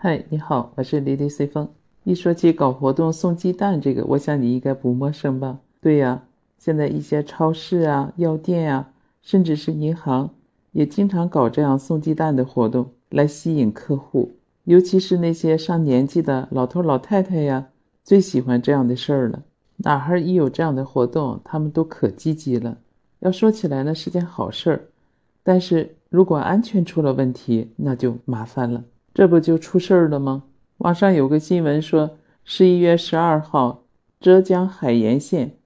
嗨，你好，我是李李随风。一说起搞活动送鸡蛋这个，我想你应该不陌生吧？对呀，现在一些超市啊、药店啊，甚至是银行，也经常搞这样送鸡蛋的活动来吸引客户。尤其是那些上年纪的老头老太太呀，最喜欢这样的事儿了。哪儿一有这样的活动，他们都可积极了。要说起来呢，是件好事儿，但是如果安全出了问题，那就麻烦了。这不就出事儿了吗？网上有个新闻说，十一月十二号，浙江海盐县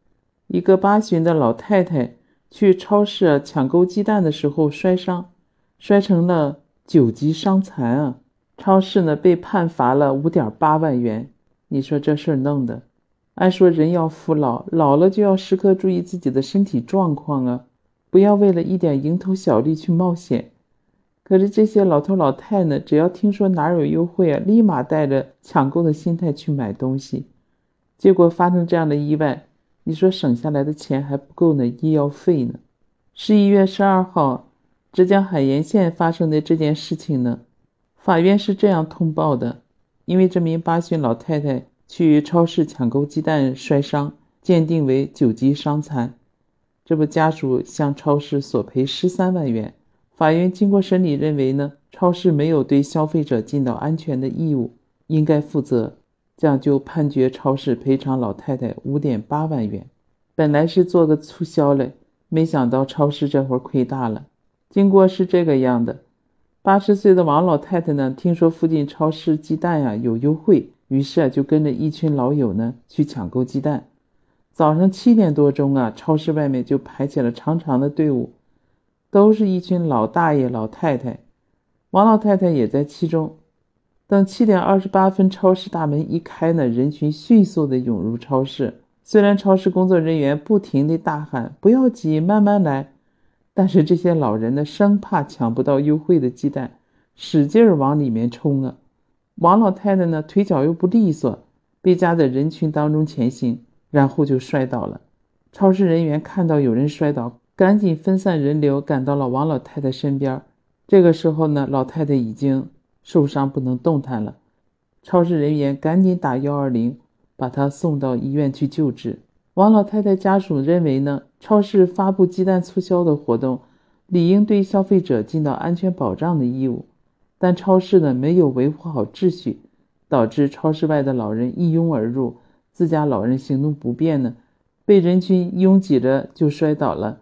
一个八旬的老太太去超市抢购鸡蛋的时候摔伤，摔成了九级伤残啊！超市呢被判罚了五点八万元。你说这事儿弄的？按说人要服老，老了就要时刻注意自己的身体状况啊，不要为了一点蝇头小利去冒险。可是这些老头老太呢，只要听说哪有优惠啊，立马带着抢购的心态去买东西，结果发生这样的意外，你说省下来的钱还不够呢医药费呢。十一月十二号，浙江海盐县发生的这件事情呢。法院是这样通报的：因为这名八旬老太太去超市抢购鸡蛋摔伤，鉴定为九级伤残，这不家属向超市索赔十三万元。法院经过审理认为呢，超市没有对消费者尽到安全的义务，应该负责，这样就判决超市赔偿老太太五点八万元。本来是做个促销嘞，没想到超市这会儿亏大了。经过是这个样的。八十岁的王老太太呢，听说附近超市鸡蛋呀有优惠，于是啊就跟着一群老友呢去抢购鸡蛋。早上七点多钟啊，超市外面就排起了长长的队伍，都是一群老大爷老太太，王老太太也在其中。等七点二十八分，超市大门一开呢，人群迅速的涌入超市。虽然超市工作人员不停的大喊“不要挤，慢慢来”。但是这些老人呢，生怕抢不到优惠的鸡蛋，使劲儿往里面冲啊！王老太太呢，腿脚又不利索，被夹在人群当中前行，然后就摔倒了。超市人员看到有人摔倒，赶紧分散人流，赶到了王老太太身边。这个时候呢，老太太已经受伤不能动弹了。超市人员赶紧打幺二零，把她送到医院去救治。王老太太家属认为呢，超市发布鸡蛋促销的活动，理应对消费者尽到安全保障的义务，但超市呢没有维护好秩序，导致超市外的老人一拥而入，自家老人行动不便呢，被人群拥挤着就摔倒了，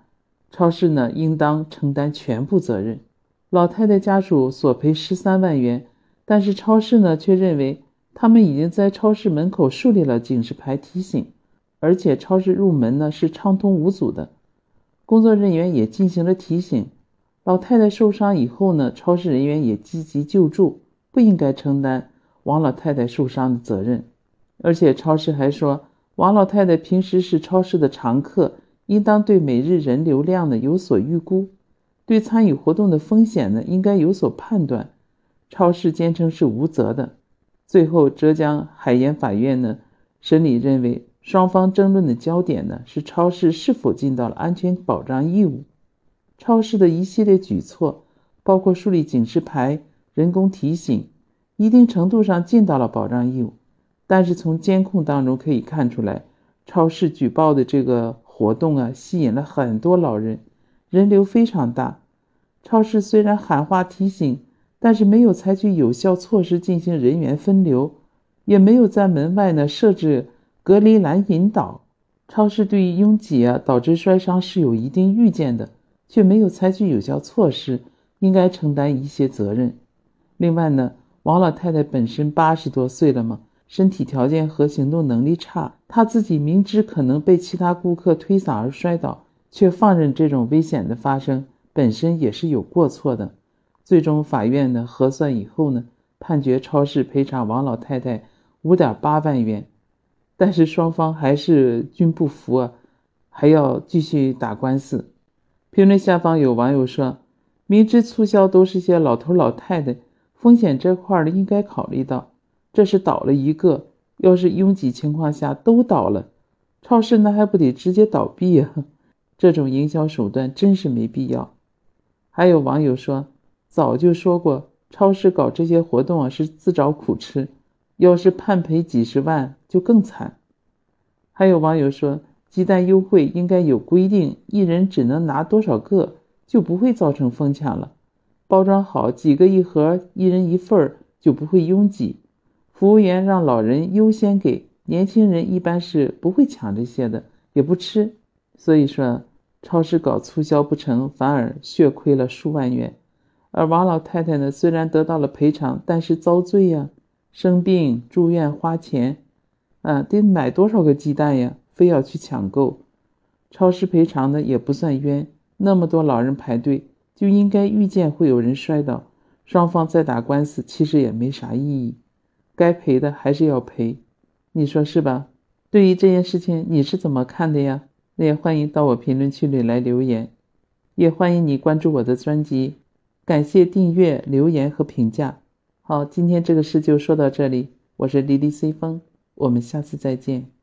超市呢应当承担全部责任。老太太家属索赔十三万元，但是超市呢却认为他们已经在超市门口树立了警示牌提醒。而且超市入门呢是畅通无阻的，工作人员也进行了提醒。老太太受伤以后呢，超市人员也积极救助，不应该承担王老太太受伤的责任。而且超市还说，王老太太平时是超市的常客，应当对每日人流量呢有所预估，对参与活动的风险呢应该有所判断。超市坚称是无责的。最后，浙江海盐法院呢审理认为。双方争论的焦点呢是超市是否尽到了安全保障义务。超市的一系列举措，包括树立警示牌、人工提醒，一定程度上尽到了保障义务。但是从监控当中可以看出来，超市举报的这个活动啊，吸引了很多老人，人流非常大。超市虽然喊话提醒，但是没有采取有效措施进行人员分流，也没有在门外呢设置。隔离栏引导，超市对于拥挤啊导致摔伤是有一定预见的，却没有采取有效措施，应该承担一些责任。另外呢，王老太太本身八十多岁了嘛，身体条件和行动能力差，他自己明知可能被其他顾客推搡而摔倒，却放任这种危险的发生，本身也是有过错的。最终法院呢核算以后呢，判决超市赔偿王老太太五点八万元。但是双方还是均不服啊，还要继续打官司。评论下方有网友说：“明知促销都是些老头老太太，风险这块儿应该考虑到。这是倒了一个，要是拥挤情况下都倒了，超市那还不得直接倒闭呀？这种营销手段真是没必要。”还有网友说：“早就说过，超市搞这些活动啊是自找苦吃，要是判赔几十万就更惨。还有网友说，鸡蛋优惠应该有规定，一人只能拿多少个，就不会造成疯抢了。包装好几个一盒，一人一份儿，就不会拥挤。服务员让老人优先给，年轻人一般是不会抢这些的，也不吃。所以说，超市搞促销不成，反而血亏了数万元。而王老太太呢，虽然得到了赔偿，但是遭罪呀，生病住院花钱。啊，得买多少个鸡蛋呀？非要去抢购，超市赔偿的也不算冤。那么多老人排队，就应该预见会有人摔倒，双方再打官司其实也没啥意义。该赔的还是要赔，你说是吧？对于这件事情你是怎么看的呀？那也欢迎到我评论区里来留言，也欢迎你关注我的专辑，感谢订阅、留言和评价。好，今天这个事就说到这里，我是莉莉 C 风。我们下次再见。